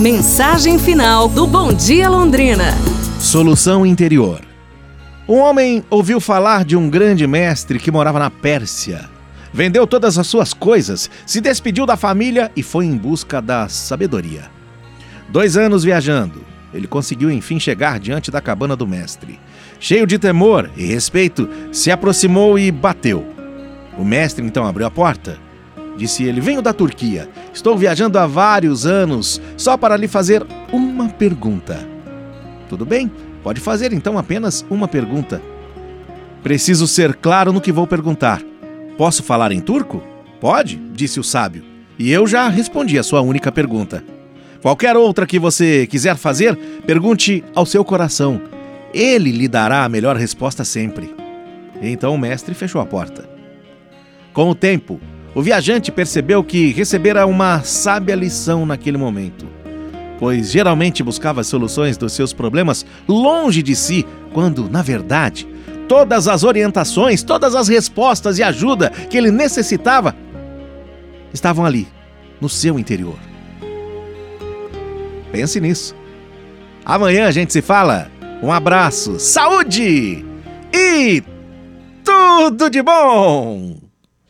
Mensagem final do Bom Dia Londrina. Solução interior. Um homem ouviu falar de um grande mestre que morava na Pérsia. Vendeu todas as suas coisas, se despediu da família e foi em busca da sabedoria. Dois anos viajando, ele conseguiu enfim chegar diante da cabana do mestre. Cheio de temor e respeito, se aproximou e bateu. O mestre então abriu a porta. Disse ele: Venho da Turquia. Estou viajando há vários anos só para lhe fazer uma pergunta. Tudo bem, pode fazer então apenas uma pergunta. Preciso ser claro no que vou perguntar. Posso falar em turco? Pode, disse o sábio. E eu já respondi a sua única pergunta. Qualquer outra que você quiser fazer, pergunte ao seu coração. Ele lhe dará a melhor resposta sempre. Então o mestre fechou a porta. Com o tempo, o viajante percebeu que recebera uma sábia lição naquele momento, pois geralmente buscava soluções dos seus problemas longe de si, quando, na verdade, todas as orientações, todas as respostas e ajuda que ele necessitava estavam ali, no seu interior. Pense nisso. Amanhã a gente se fala. Um abraço, saúde e tudo de bom!